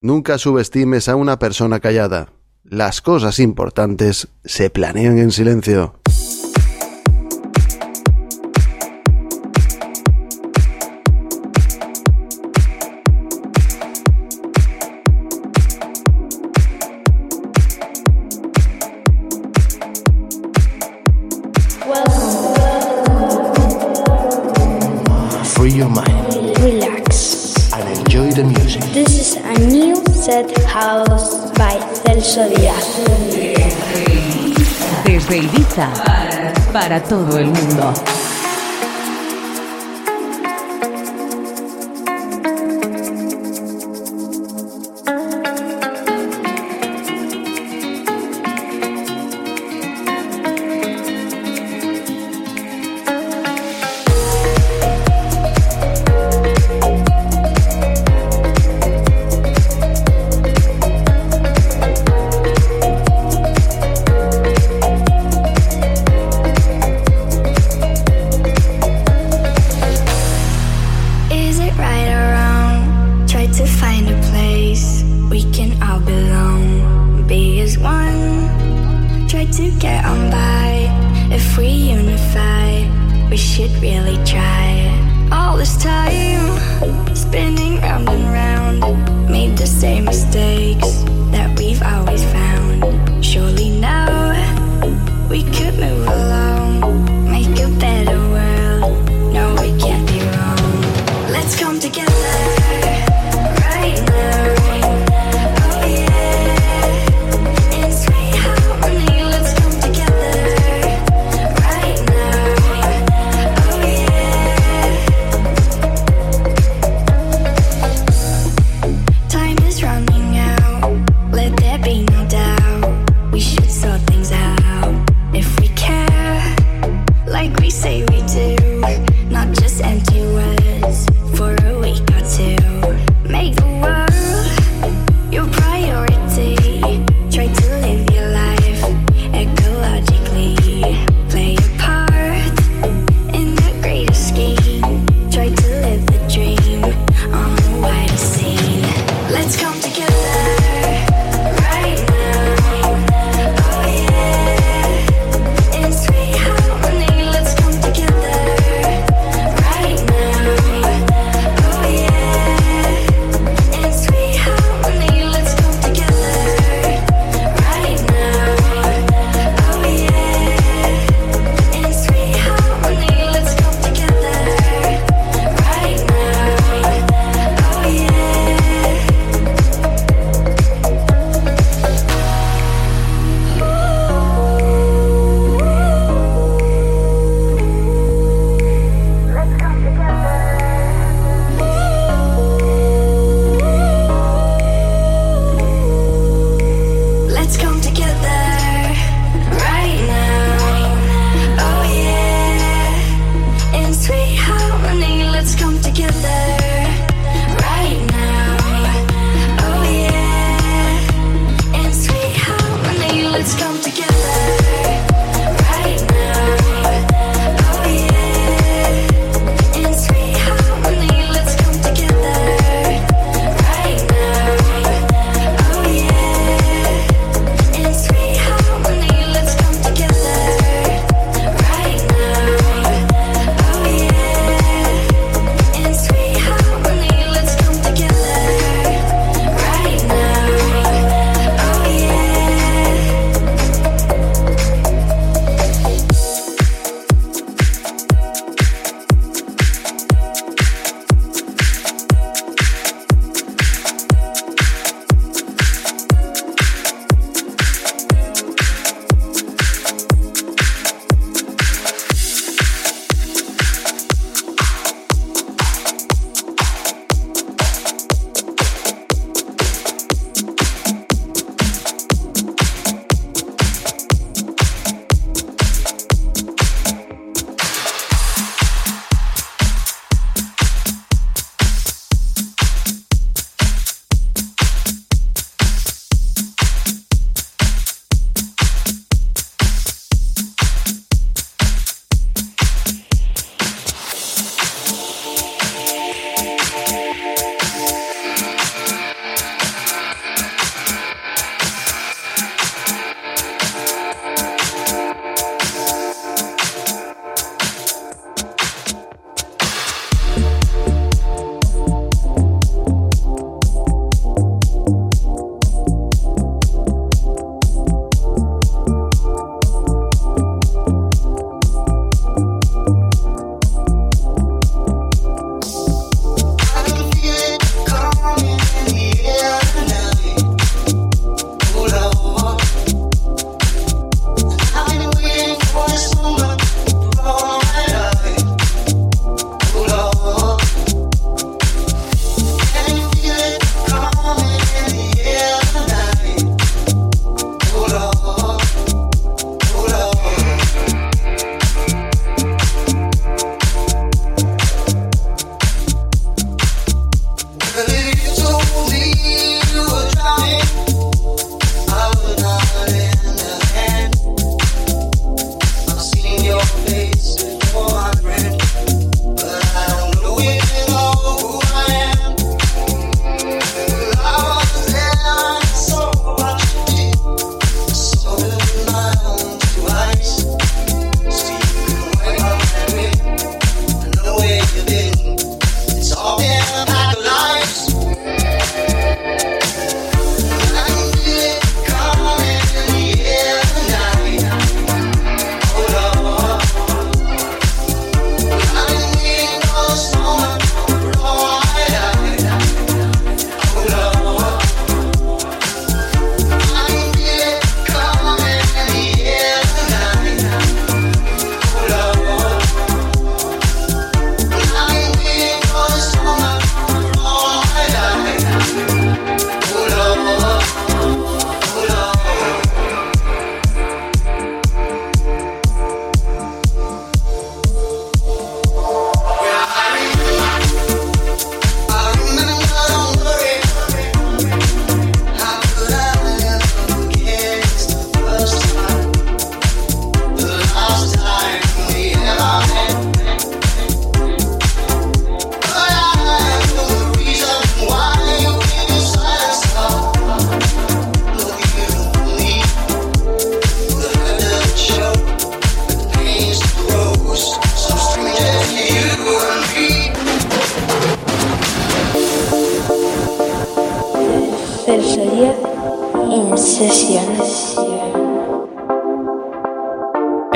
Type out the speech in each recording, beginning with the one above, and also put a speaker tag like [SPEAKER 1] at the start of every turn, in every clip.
[SPEAKER 1] Nunca subestimes a una persona callada. Las cosas importantes se planean en silencio.
[SPEAKER 2] para, todo el mundo.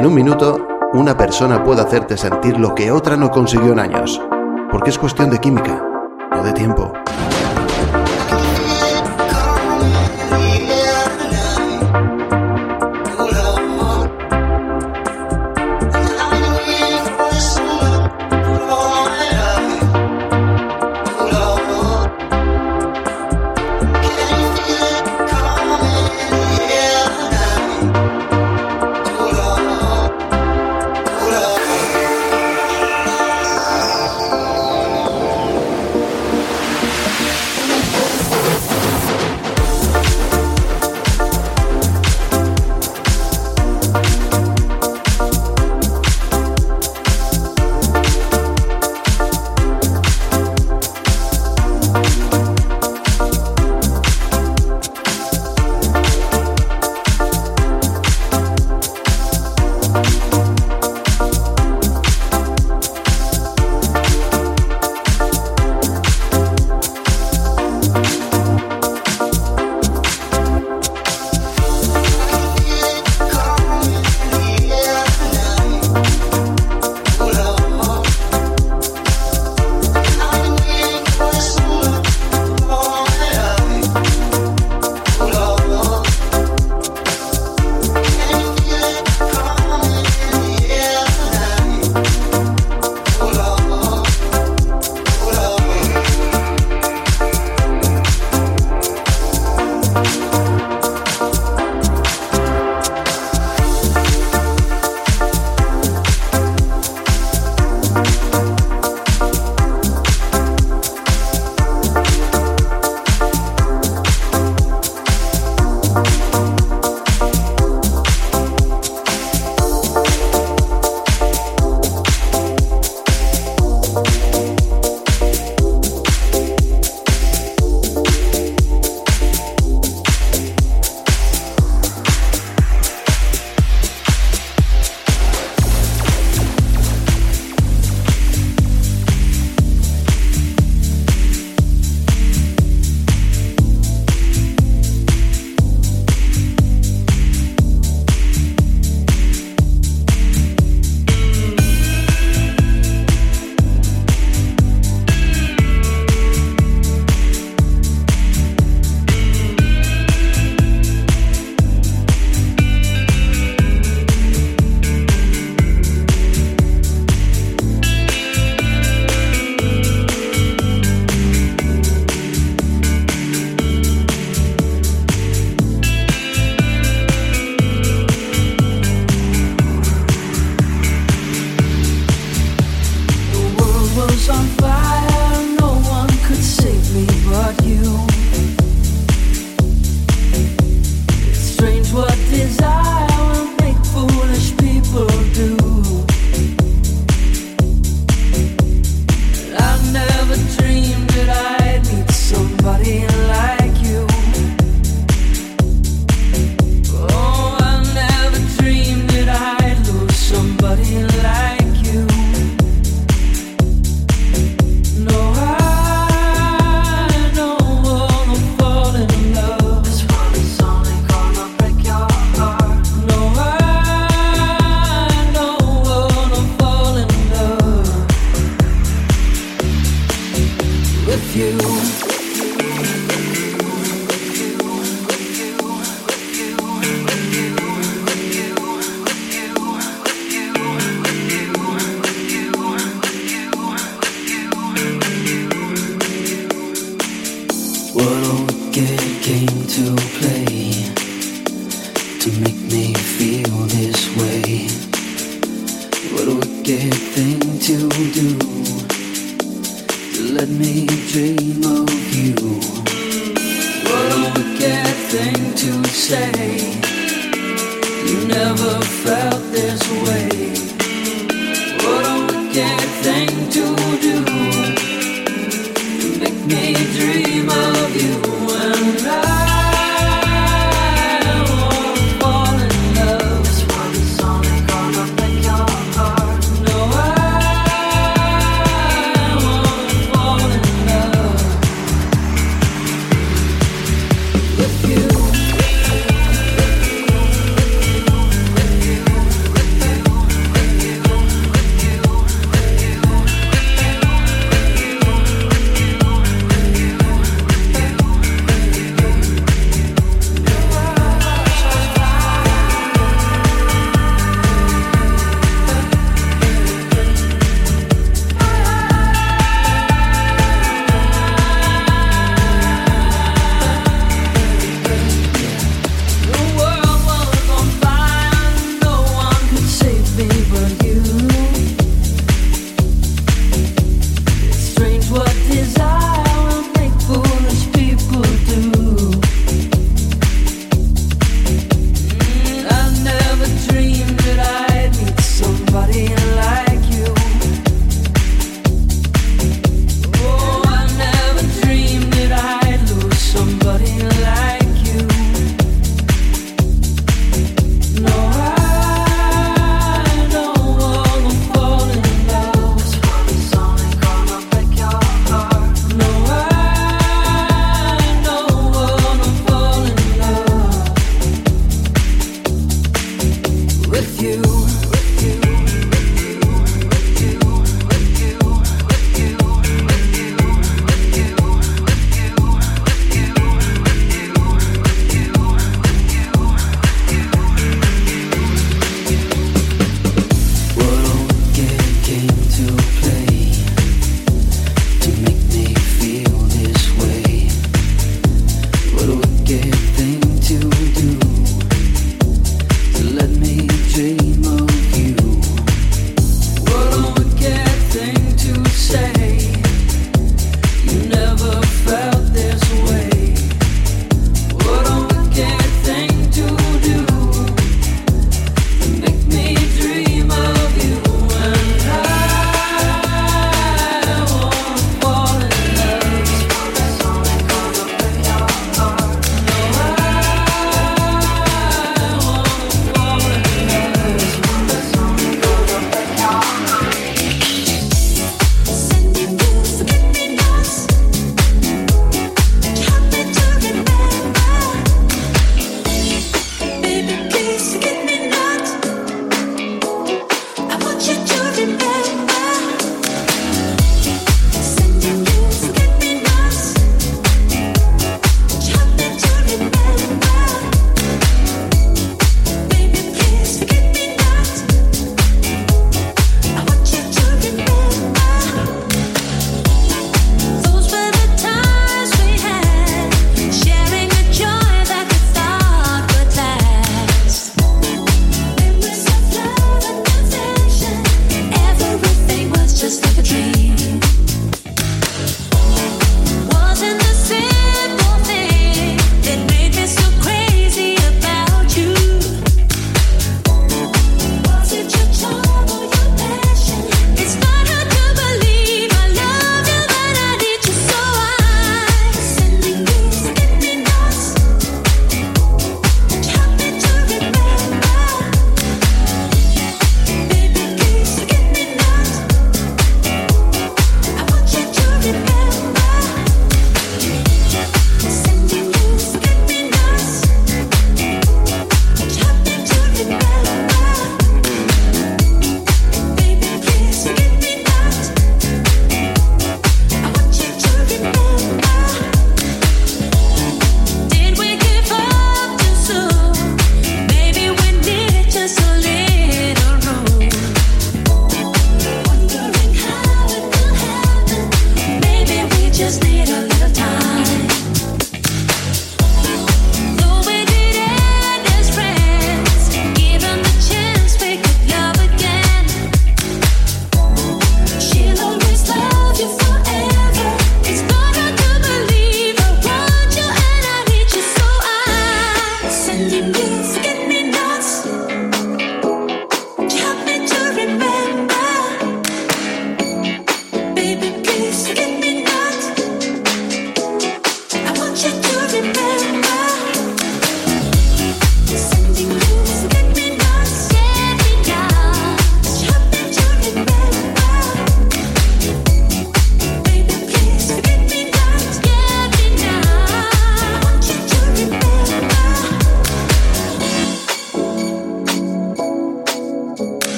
[SPEAKER 3] En un minuto, una persona puede hacerte sentir lo que otra no consiguió en años, porque es cuestión de química, no de tiempo.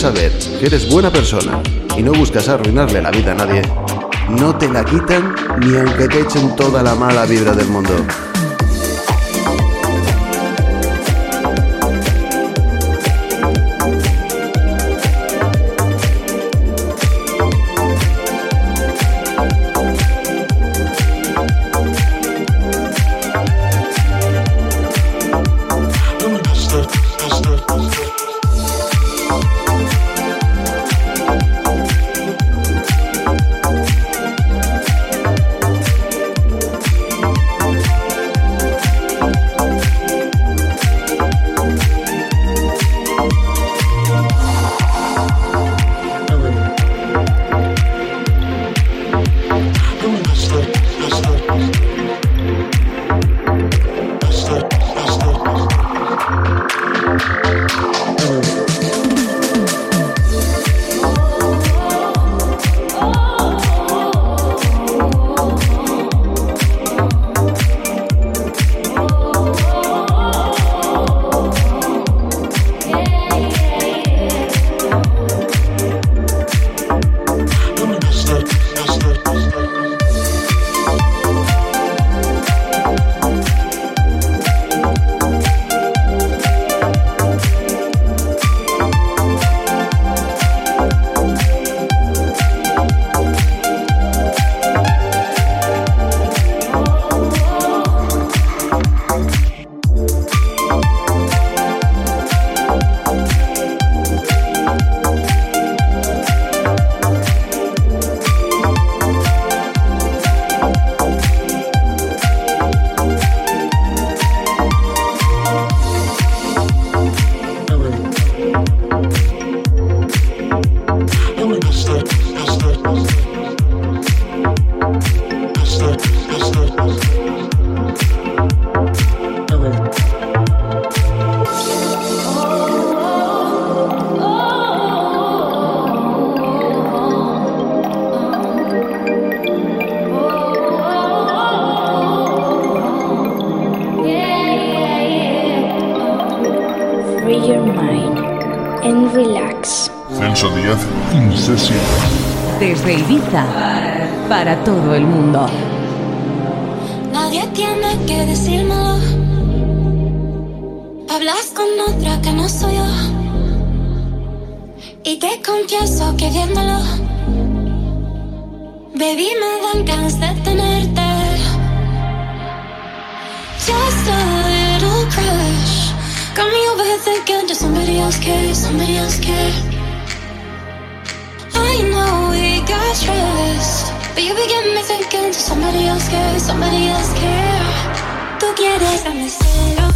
[SPEAKER 3] saber que eres buena persona y no buscas arruinarle la vida a nadie, no te la quitan ni aunque te echen toda la mala vibra del mundo.
[SPEAKER 4] para todo el mundo.
[SPEAKER 5] promising.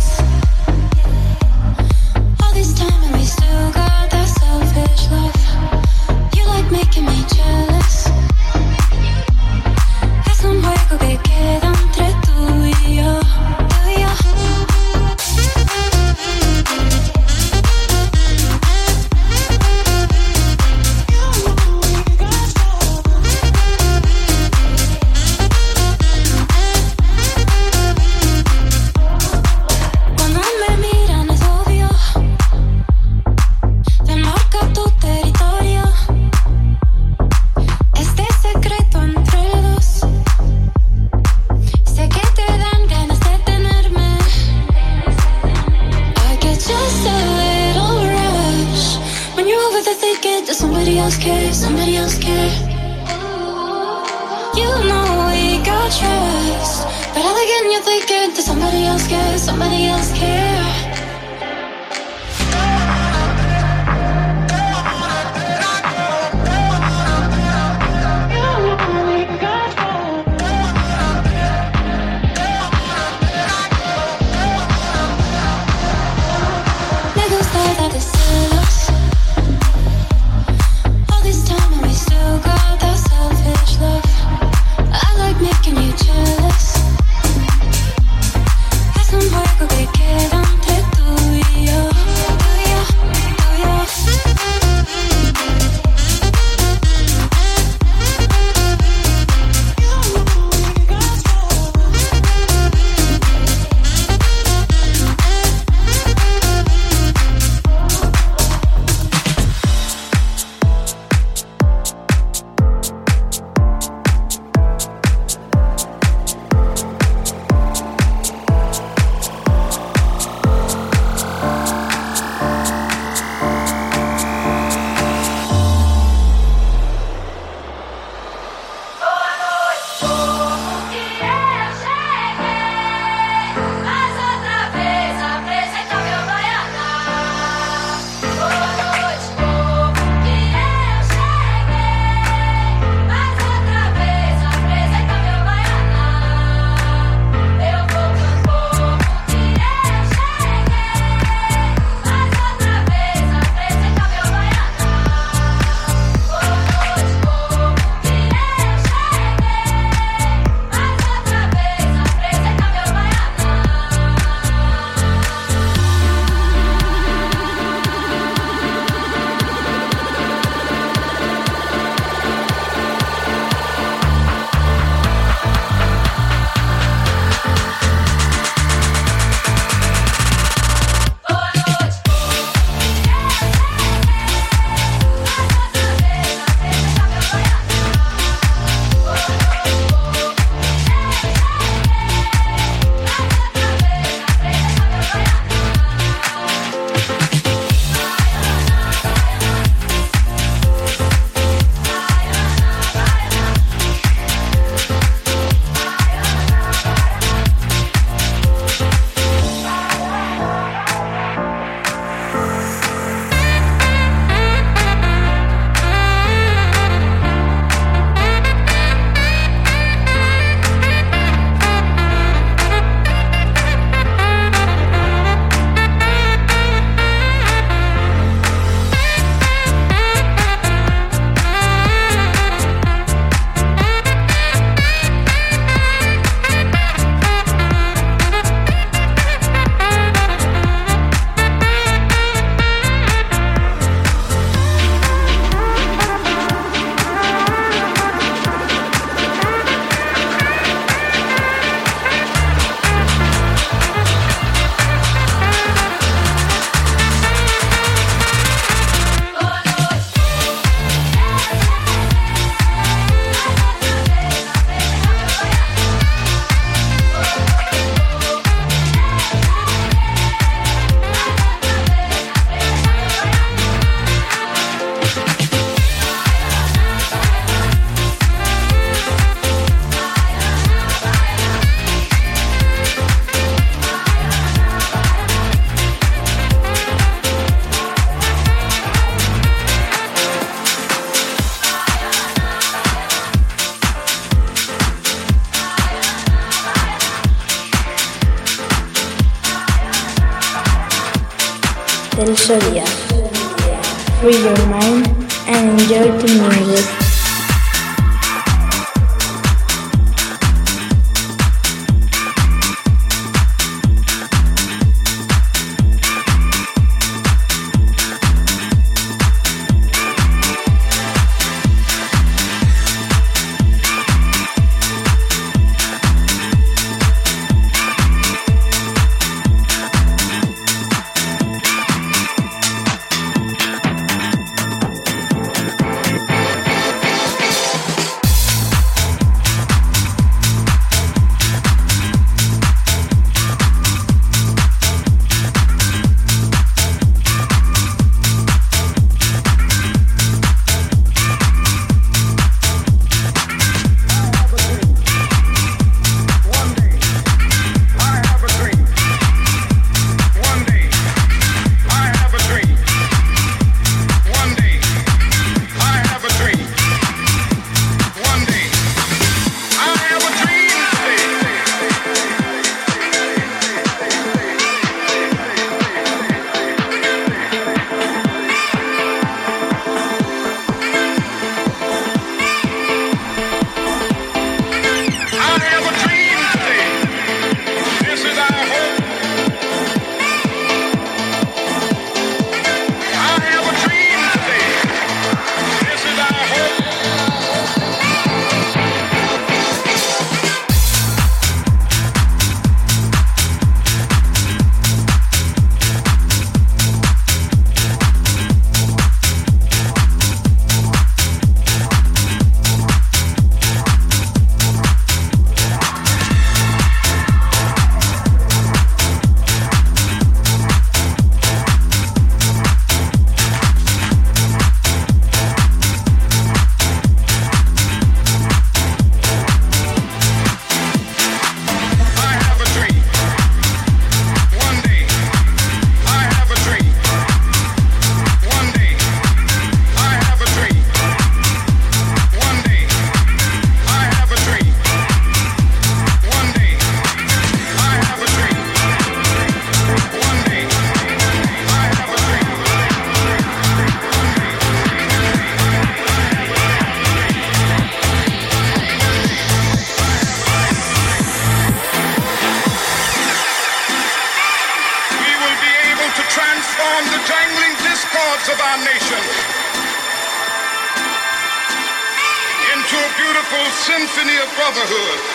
[SPEAKER 5] brotherhood.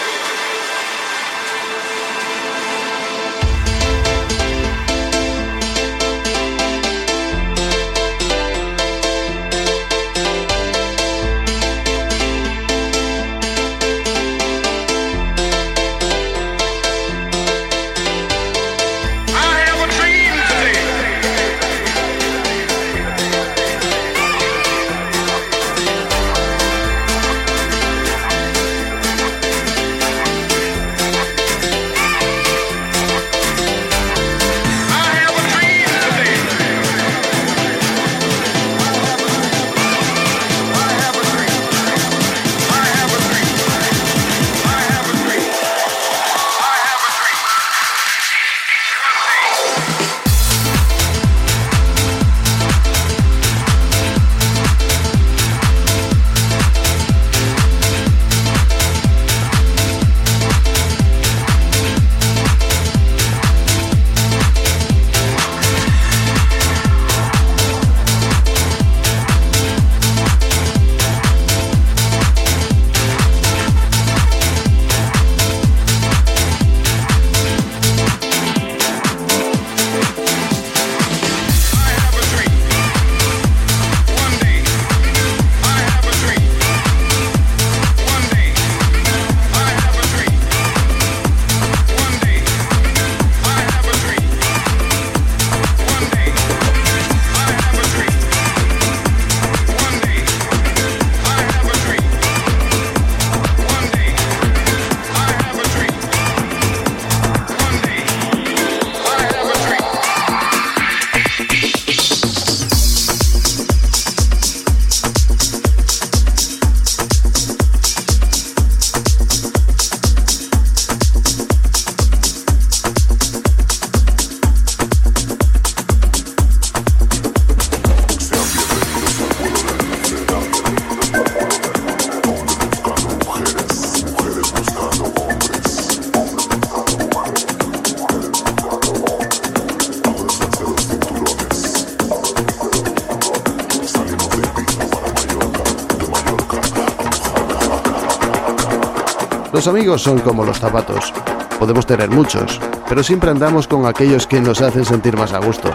[SPEAKER 6] Los amigos son como los zapatos. Podemos tener muchos, pero siempre andamos con aquellos que nos hacen sentir más a gusto.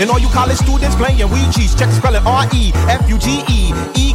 [SPEAKER 7] And all you college students playing Ouija's, check spelling R E F U G E E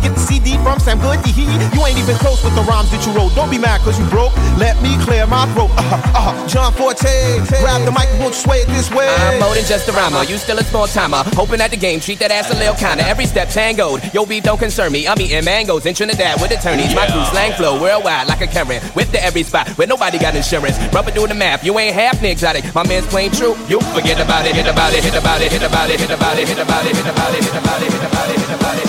[SPEAKER 7] just
[SPEAKER 8] a rhymer. You still a small timer. Hoping at the game, treat that ass a little kinda. Every step tangoed. Yo, beef don't concern me. I'm eating mangoes in Trinidad with attorneys. My crew slang flow worldwide like a Karen. With the every spot where nobody got insurance. Rubber doing the math. You ain't half exotic. My man's playing true. You forget about it, hit about it, hit about it, hit about it, hit about it, hit about it, hit about it, hit about it, hit about it, hit about it, hit about it.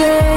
[SPEAKER 4] day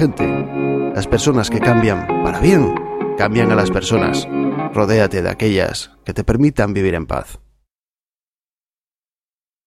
[SPEAKER 4] Las personas que cambian para bien cambian a las personas. Rodéate de aquellas que te permitan vivir en paz.